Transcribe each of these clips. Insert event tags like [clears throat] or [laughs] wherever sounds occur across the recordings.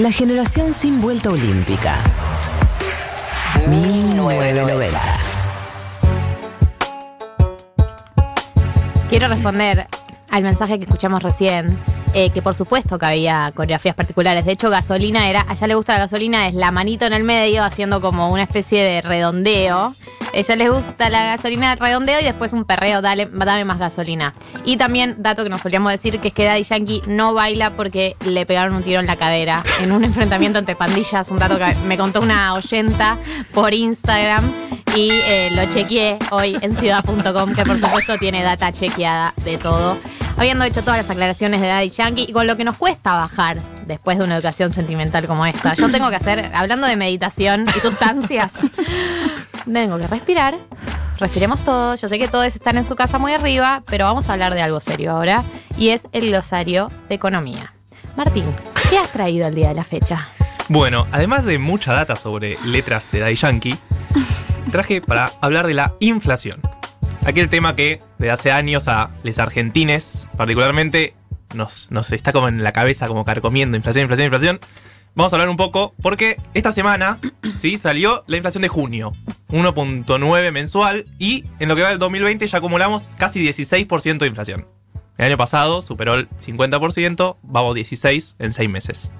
La generación sin vuelta olímpica. 1990. Quiero responder al mensaje que escuchamos recién, eh, que por supuesto que había coreografías particulares. De hecho, gasolina era, a ella le gusta la gasolina, es la manito en el medio haciendo como una especie de redondeo. Ella le gusta la gasolina de redondeo y después un perreo, dale, dame más gasolina. Y también, dato que nos solíamos decir, que es que Daddy Yankee no baila porque le pegaron un tiro en la cadera en un [laughs] enfrentamiento entre pandillas. Un dato que me contó una oyenta por Instagram y eh, lo chequeé hoy en ciudad.com, que por supuesto tiene data chequeada de todo. Habiendo hecho todas las aclaraciones de Daddy Yankee y con lo que nos cuesta bajar después de una educación sentimental como esta. Yo tengo que hacer, hablando de meditación y sustancias, [laughs] tengo que respirar. Respiremos todos. Yo sé que todos están en su casa muy arriba, pero vamos a hablar de algo serio ahora y es el glosario de economía. Martín, ¿qué has traído el día de la fecha? Bueno, además de mucha data sobre letras de Daddy Yankee, traje para hablar de la inflación. Aquel tema que de hace años a los argentines, particularmente, nos, nos está como en la cabeza, como carcomiendo inflación, inflación, inflación. Vamos a hablar un poco, porque esta semana [clears throat] ¿sí? salió la inflación de junio, 1.9 mensual, y en lo que va del 2020 ya acumulamos casi 16% de inflación. El año pasado superó el 50%, vamos 16 en 6 meses.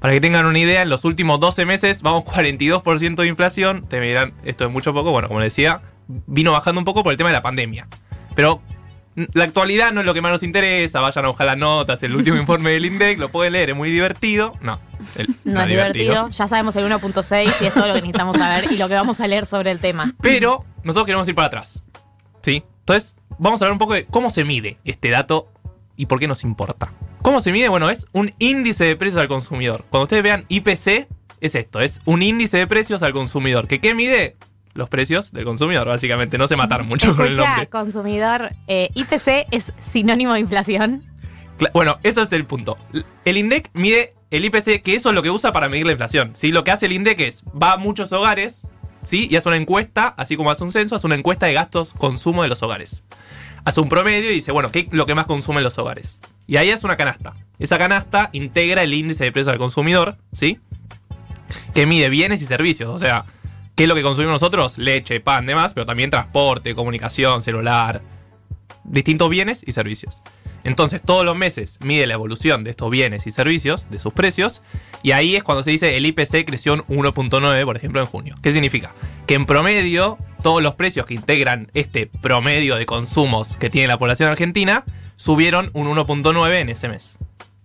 Para que tengan una idea, en los últimos 12 meses vamos 42% de inflación. Te dirán, esto es mucho poco. Bueno, como decía, vino bajando un poco por el tema de la pandemia. Pero la actualidad no es lo que más nos interesa. Vayan a buscar las notas, el último [laughs] informe del INDEC, lo pueden leer, es muy divertido. No, el- No es divertido. Ya sabemos el 1.6 y es todo lo que necesitamos saber y lo que vamos a leer sobre el tema. Pero nosotros queremos ir para atrás. ¿Sí? Entonces, vamos a hablar un poco de cómo se mide este dato y por qué nos importa. ¿Cómo se mide? Bueno, es un índice de precios al consumidor. Cuando ustedes vean IPC, es esto, es un índice de precios al consumidor. ¿Que qué mide? Los precios del consumidor, básicamente. No se mataron mucho con el Escucha, nombre. consumidor, eh, IPC es sinónimo de inflación. Cla- Bueno, eso es el punto. El INDEC mide el IPC, que eso es lo que usa para medir la inflación. ¿sí? Lo que hace el INDEC es, va a muchos hogares, ¿sí? Y hace una encuesta, así como hace un censo, hace una encuesta de gastos consumo de los hogares. Hace un promedio y dice, bueno, ¿qué es lo que más consumen los hogares? Y ahí es una canasta. Esa canasta integra el índice de precios al consumidor, ¿sí? Que mide bienes y servicios. O sea, ¿qué es lo que consumimos nosotros? Leche, pan, demás, pero también transporte, comunicación, celular, distintos bienes y servicios. Entonces, todos los meses mide la evolución de estos bienes y servicios, de sus precios, y ahí es cuando se dice el IPC creció un 1.9, por ejemplo, en junio. ¿Qué significa? Que en promedio, todos los precios que integran este promedio de consumos que tiene la población argentina subieron un 1.9 en ese mes.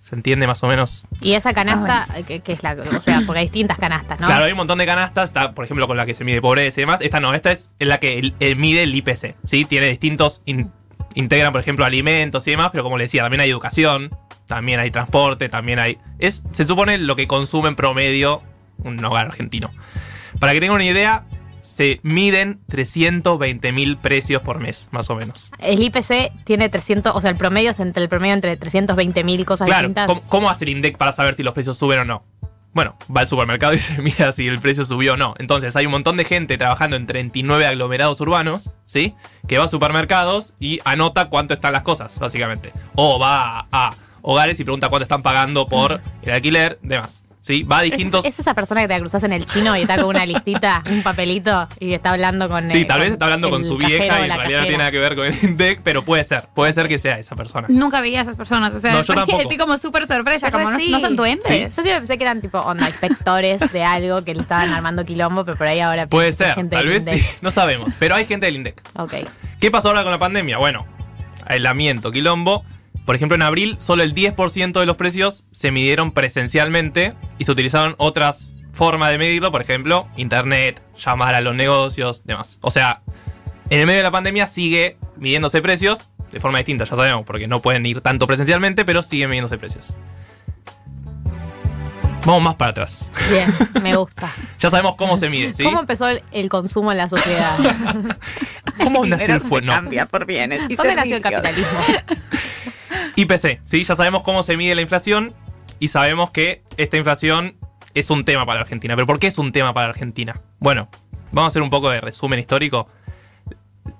¿Se entiende más o menos? Y esa canasta, que, que es la, o sea, porque hay distintas canastas, ¿no? Claro, hay un montón de canastas, está, por ejemplo, con la que se mide pobreza y demás. Esta no, esta es la que el- el mide el IPC, ¿sí? Tiene distintos, in- integran, por ejemplo, alimentos y demás, pero como le decía, también hay educación, también hay transporte, también hay... Es, se supone lo que consume en promedio un hogar argentino. Para que tengan una idea, se miden 320 mil precios por mes, más o menos. El IPC tiene 300, o sea, el promedio es entre el promedio entre 320 mil cosas Claro, distintas. ¿cómo, cómo hace el INDEC para saber si los precios suben o no? Bueno, va al supermercado y [laughs] se mira si el precio subió o no. Entonces hay un montón de gente trabajando en 39 aglomerados urbanos, ¿sí? Que va a supermercados y anota cuánto están las cosas, básicamente. O va a, a hogares y pregunta cuánto están pagando por el alquiler, demás. ¿Sí? Va a Es, distintos... es esa persona que te la cruzas en el chino y está con una listita, [laughs] un papelito y está hablando con. Sí, eh, tal vez está hablando con su vieja y en realidad no tiene nada que ver con el INDEC, pero puede ser. Puede ser que sea esa persona. Nunca veía a esas personas. O sea, No, yo [laughs] tampoco. estoy como súper sorpresa, Pero como no, sí. no son duendes. Sí. Yo siempre pensé que eran tipo onda inspectores de algo que le estaban armando quilombo, pero por ahí ahora Puede es ser, gente tal del vez sí, INDEC. no sabemos. Pero hay gente del INDEC. Ok. ¿Qué pasó ahora con la pandemia? Bueno, aislamiento, quilombo. Por ejemplo, en abril solo el 10% de los precios se midieron presencialmente y se utilizaron otras formas de medirlo, por ejemplo, internet, llamar a los negocios, demás. O sea, en el medio de la pandemia sigue midiéndose precios de forma distinta, ya sabemos, porque no pueden ir tanto presencialmente, pero siguen midiéndose precios. Vamos más para atrás. Bien, [laughs] me gusta. Ya sabemos cómo se mide, ¿sí? ¿Cómo empezó el, el consumo en la sociedad? [laughs] ¿Cómo nació el Pero se fue? No. cambia por bienes y ¿Dónde nació el servicios. capitalismo? [laughs] IPC, ¿sí? Ya sabemos cómo se mide la inflación y sabemos que esta inflación es un tema para Argentina. ¿Pero por qué es un tema para Argentina? Bueno, vamos a hacer un poco de resumen histórico.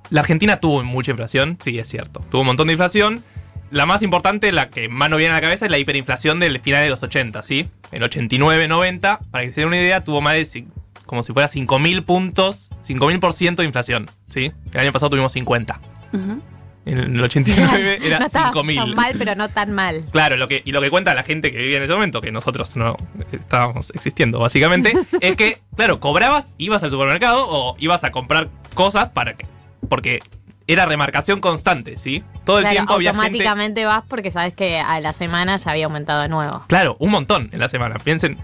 La Argentina tuvo mucha inflación, sí, es cierto. Tuvo un montón de inflación la más importante, la que más nos viene a la cabeza, es la hiperinflación del final de los 80, ¿sí? El 89, 90, para que se den una idea, tuvo más de, como si fuera 5.000 puntos, 5.000% de inflación, ¿sí? El año pasado tuvimos 50. Ujú. En el 89 [laughs] era no estaba 5.000. tan mal, pero no tan mal. Claro, lo que, y lo que cuenta la gente que vivía en ese momento, que nosotros no estábamos existiendo básicamente, [laughs] es que, claro, cobrabas, ibas al supermercado o ibas a comprar cosas para que. Porque era remarcación constante, ¿sí? Todo el Claro, tiempo había gente. automáticamente vas porque sabes que a la semana ya había aumentado de nuevo. Claro, un montón en la semana. Piensen.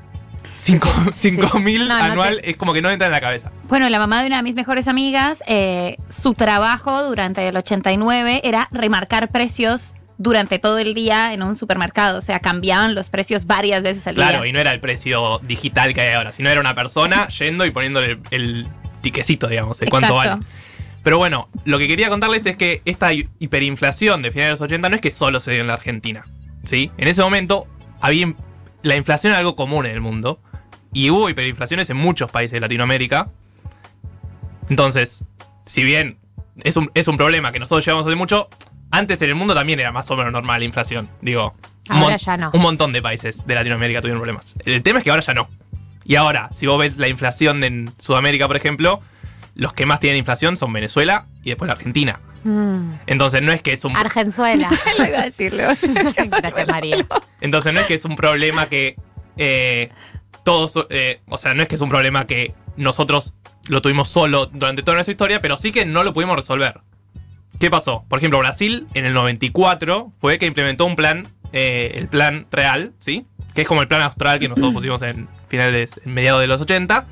5.000 No, no anual te- es como que no entra en la cabeza. Bueno, la mamá de una de mis mejores amigas, eh, su trabajo durante el 89 era remarcar precios durante todo el día en un supermercado. O sea, cambiaban los precios varias veces al Claro, día. y no era el precio digital que hay ahora, sino era una persona [laughs] yendo y poniéndole el, tiquecito, digamos, de cuánto Exacto. vale. Pero bueno, lo que quería contarles es que esta hi- hiperinflación de finales de los 80 no es que solo se dio en la Argentina. ¿sí? En ese momento había la inflación era algo común en el mundo y hubo hiperinflaciones en muchos países de Latinoamérica. Entonces, si bien es un, es un problema que nosotros llevamos hace mucho, antes en el mundo también era más o menos normal la inflación. Digo, Ahora ya no. un montón de países de Latinoamérica tuvieron problemas. El tema es que ahora ya no. Y ahora, si vos ves la inflación en Sudamérica, por ejemplo, los que más tienen inflación son Venezuela y después la Argentina. Mm. Entonces no es que es un Argenzuela. [laughs] Lo iba a decirlo. [laughs] Gracias, María. entonces no es que es un problema que eh, todos eh, o sea no es que es un problema que nosotros lo tuvimos solo durante toda nuestra historia pero sí que no lo pudimos resolver ¿qué pasó? por ejemplo Brasil en el 94 fue que implementó un plan eh, el plan real ¿sí? que es como el plan austral que nosotros pusimos en finales en mediados de los 80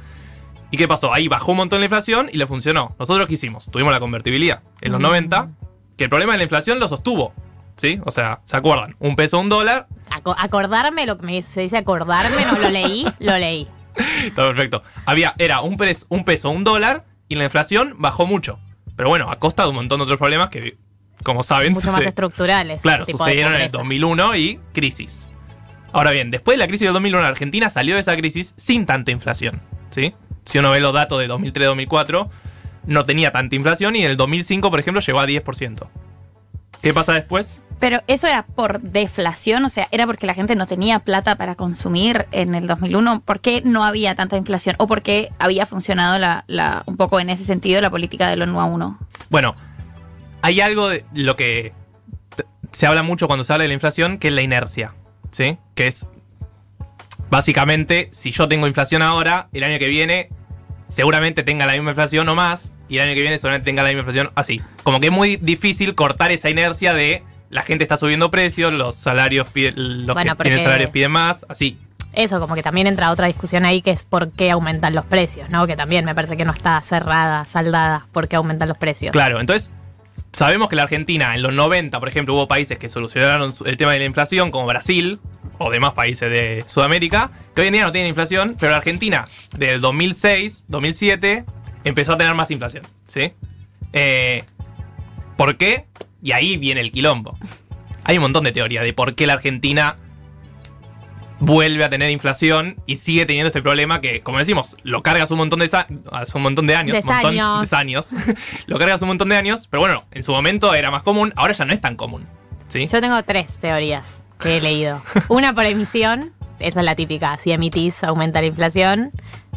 ¿Y qué pasó? Ahí bajó un montón la inflación y le funcionó. ¿Nosotros qué hicimos? Tuvimos la convertibilidad en los Mm. 90, que el problema de la inflación lo sostuvo. ¿Sí? O sea, ¿se acuerdan? Un peso, un dólar, Aco- acordarme, lo que me se dice acordarme, no lo leí, lo leí. [laughs] Está perfecto. Había, era un, pres- un peso, un dólar, y la inflación bajó mucho. Pero bueno, a costa de un montón de otros problemas que, como saben, Mucho más estructurales. claro, sucedieron en el pobreza. 2001 y crisis. Ahora bien, después de la crisis del 2001, Argentina salió de esa crisis sin tanta inflación. ¿Sí? Si uno ve los datos de 2003-2004, no tenía tanta inflación y en el 2005, por ejemplo, llegó a 10%. ¿Qué pasa después? Pero eso era por deflación, o sea, era porque la gente no tenía plata para consumir en el 2001. ¿Por qué no había tanta inflación? ¿O por qué había funcionado la, la- un poco en ese sentido la política del ONU a uno? Bueno, hay algo de lo que se habla mucho cuando se habla de la inflación, que es la inercia, ¿sí? Que es, básicamente, si yo tengo inflación ahora, el año que viene seguramente tenga la misma inflación o más, y el año que viene seguramente tenga la misma inflación así. Como que es muy difícil cortar esa inercia de la gente está subiendo precios, los salarios piden, los Bueno, que tienen salarios piden más, así. Eso, como que también entra otra discusión ahí que es por qué aumentan los precios, ¿no? Que también me parece que no está cerrada, saldada, por qué aumentan los precios. Claro, entonces sabemos que la Argentina en los 90, por ejemplo, hubo países que solucionaron el tema de la inflación, como Brasil o demás países de Sudamérica, que hoy en día no tienen inflación, pero la Argentina del 2006, 2007 empezó a tener más inflación, ¿sí? Eh, ¿Por qué? Y ahí viene el quilombo. Hay un montón de teorías de por qué la Argentina vuelve a tener inflación y sigue teniendo este problema que, como decimos, lo cargas un montón de, hace un montón de años, De montón de años. [laughs] lo cargas un montón de años, pero bueno, en su momento era más común, ahora ya no es tan común. ¿Sí? Yo tengo tres teorías que he leído. Una por emisión, esa es la típica, si emitís aumenta la inflación.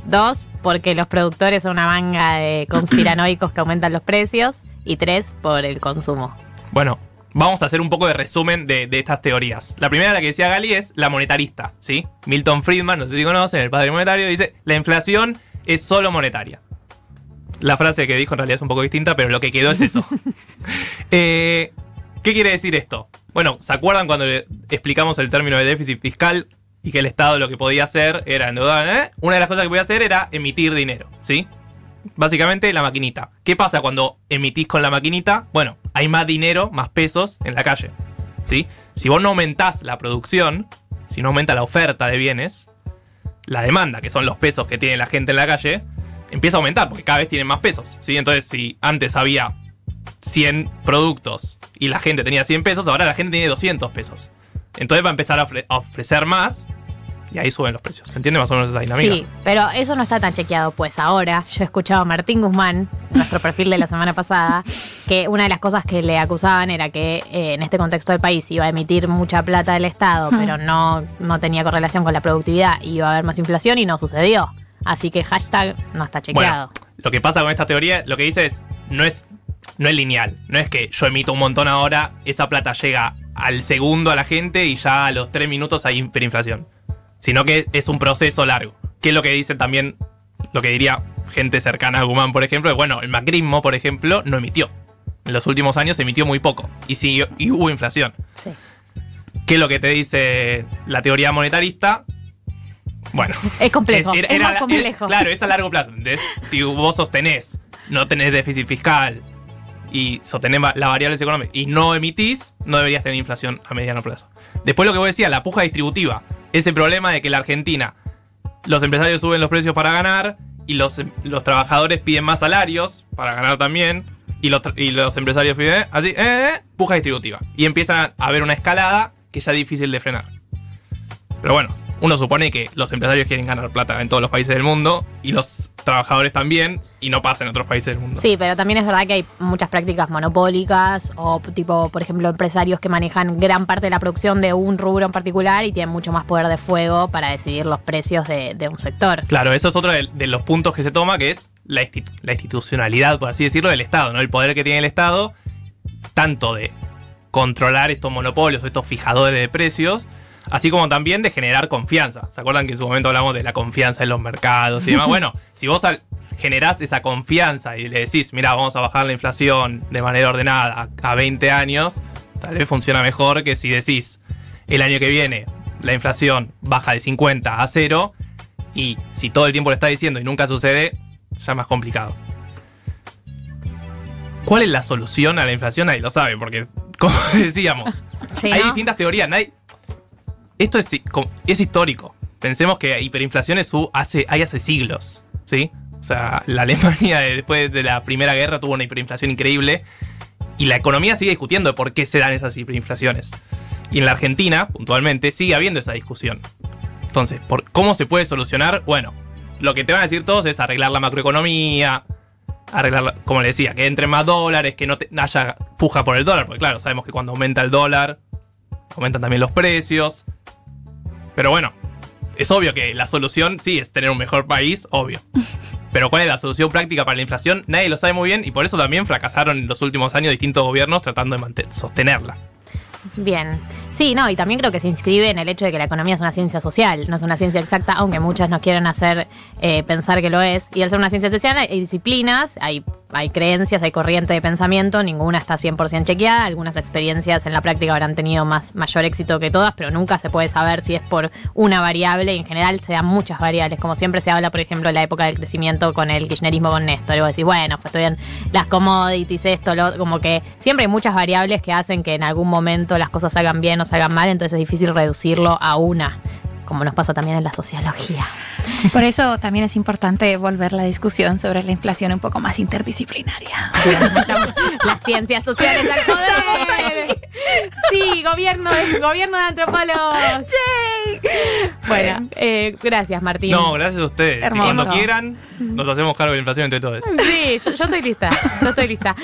Dos, porque los productores son una manga de [clears throat] conspiranoicos que aumentan los precios. Y tres, por el consumo. Bueno, vamos a hacer un poco de resumen de, de estas teorías. La primera, la que decía Gali, es la monetarista, ¿sí? Milton Friedman, no sé si conocen, el padre monetario, dice, la inflación es solo monetaria. La frase que dijo en realidad es un poco distinta, pero lo que quedó es eso. [laughs] Eh, ¿Qué quiere decir esto? Bueno, ¿se acuerdan cuando le explicamos el término de déficit fiscal y que el Estado lo que podía hacer era endeudar? ¿eh? Una de las cosas que podía hacer era emitir dinero, ¿sí? Básicamente la maquinita. ¿Qué pasa cuando emitís con la maquinita? Bueno, hay más dinero, más pesos en la calle, ¿sí? Si vos no aumentás la producción, si no aumenta la oferta de bienes, la demanda, que son los pesos que tiene la gente en la calle, empieza a aumentar porque cada vez tienen más pesos, ¿sí? Entonces, si antes había 100 productos y la gente tenía 100 pesos, ahora la gente tiene 200 pesos. Entonces va a empezar a, ofre- a ofrecer más y ahí suben los precios. ¿Se entiende más o menos esa dinámica? Sí, pero eso no está tan chequeado. Pues ahora yo he escuchado a Martín Guzmán, nuestro perfil de la semana pasada, que una de las cosas que le acusaban era que eh, en este contexto del país iba a emitir mucha plata del Estado, Ah. pero no, no tenía correlación con la productividad y iba a haber más inflación y no sucedió. Así que hashtag no está chequeado. Bueno, lo que pasa con esta teoría, lo que dice es, no es, no es lineal. No es que yo emito un montón ahora, esa plata llega al segundo a la gente y ya a los tres minutos hay hiperinflación. Sino que es un proceso largo. Que es lo que dice también, lo que diría gente cercana a Guzmán, por ejemplo, es bueno, el macrismo, por ejemplo, no emitió. En los últimos años emitió muy poco. Y, siguió- y hubo inflación. Sí. ¿Qué es lo que te dice la teoría monetarista? Bueno. Es complejo. Es- era- más era- complejo. [laughs] claro, es a largo plazo. Si vos sostenés, no tenés déficit fiscal y sostenés las variables económicas y no emitís, no deberías tener inflación a mediano plazo. Después lo que vos decías, la puja distributiva. Ese problema de que la Argentina, los empresarios suben los precios para ganar y los, los trabajadores piden más salarios para ganar también. Y los, y los empresarios piden así, eh, eh, puja distributiva. Y empieza a haber una escalada que ya difícil de frenar. Pero bueno, uno supone que los empresarios quieren ganar plata en todos los países del mundo y los trabajadores también, y no pasa en otros países del mundo. Sí, pero también es verdad que hay muchas prácticas monopólicas o tipo, por ejemplo, empresarios que manejan gran parte de la producción de un rubro en particular y tienen mucho más poder de fuego para decidir los precios de, de un sector. Claro, eso es otro de, de los puntos que se toma, que es la, institu- la institucionalidad, por así decirlo, del Estado, ¿no? El poder que tiene el Estado, tanto de controlar estos monopolios, estos fijadores de precios, así como también de generar confianza. ¿Se acuerdan que en su momento hablamos de la confianza en los mercados y demás? [laughs] bueno, si vos generás esa confianza y le decís, mira, vamos a bajar la inflación de manera ordenada a 20 años, tal vez funciona mejor que si decís, el año que viene la inflación baja de 50 a 0 y si todo el tiempo lo está diciendo y nunca sucede, ya es más complicado. ¿Cuál es la solución a la inflación? Nadie lo sabe, porque, [laughs] como decíamos, Sí, hay ¿no? distintas teorías. nadie- Esto es, es histórico. Pensemos que hiperinflación es hace, hay hace siglos, ¿sí? O sea, la [laughs] Alemania de- después de la Primera Guerra tuvo una hiperinflación increíble y la economía sigue discutiendo de por qué se dan esas hiperinflaciones. Y en la Argentina, puntualmente, sigue habiendo esa discusión. Entonces, ¿por ¿cómo se puede solucionar? Bueno, lo que te van a decir todos es arreglar la macroeconomía, arreglar, la- como le decía, que entre más dólares, que no te- haya puja por el dólar, porque claro, sabemos que cuando aumenta el dólar, aumentan también los precios. Pero bueno, es obvio que la solución sí es tener un mejor país, obvio. [laughs] Pero cuál es la solución práctica para la inflación, nadie lo sabe muy bien y por eso también fracasaron en los últimos años distintos gobiernos tratando de sostenerla. Bien. Sí, no, y también creo que se inscribe en el hecho de que la economía es una ciencia social, no es una ciencia exacta, aunque muchas nos quieren hacer eh, pensar que lo es. Y al ser una ciencia social hay disciplinas, hay, hay creencias, hay corriente de pensamiento, ninguna está 100% chequeada, algunas experiencias en la práctica habrán tenido más, mayor éxito que todas, pero nunca se puede saber si es por una variable. Y en general se dan muchas variables, como siempre se habla, por ejemplo, de la época del crecimiento con el kirchnerismo con Néstor, y vos decís, bueno, pues bien las commodities, esto, lo, como que siempre hay muchas variables que hacen que en algún momento las cosas salgan bien o salgan mal, entonces es difícil reducirlo a una, como nos pasa también en la sociología. Por eso también es importante volver la discusión sobre la inflación un poco más interdisciplinaria. Las ciencias sociales al poder. Sí, gobierno de, gobierno de antropólogos. Bueno, eh, gracias Martín. No, gracias a ustedes. Y Hermoso. cuando quieran, nos hacemos cargo de la inflación entre todos. Sí, yo, yo estoy lista. Yo estoy lista.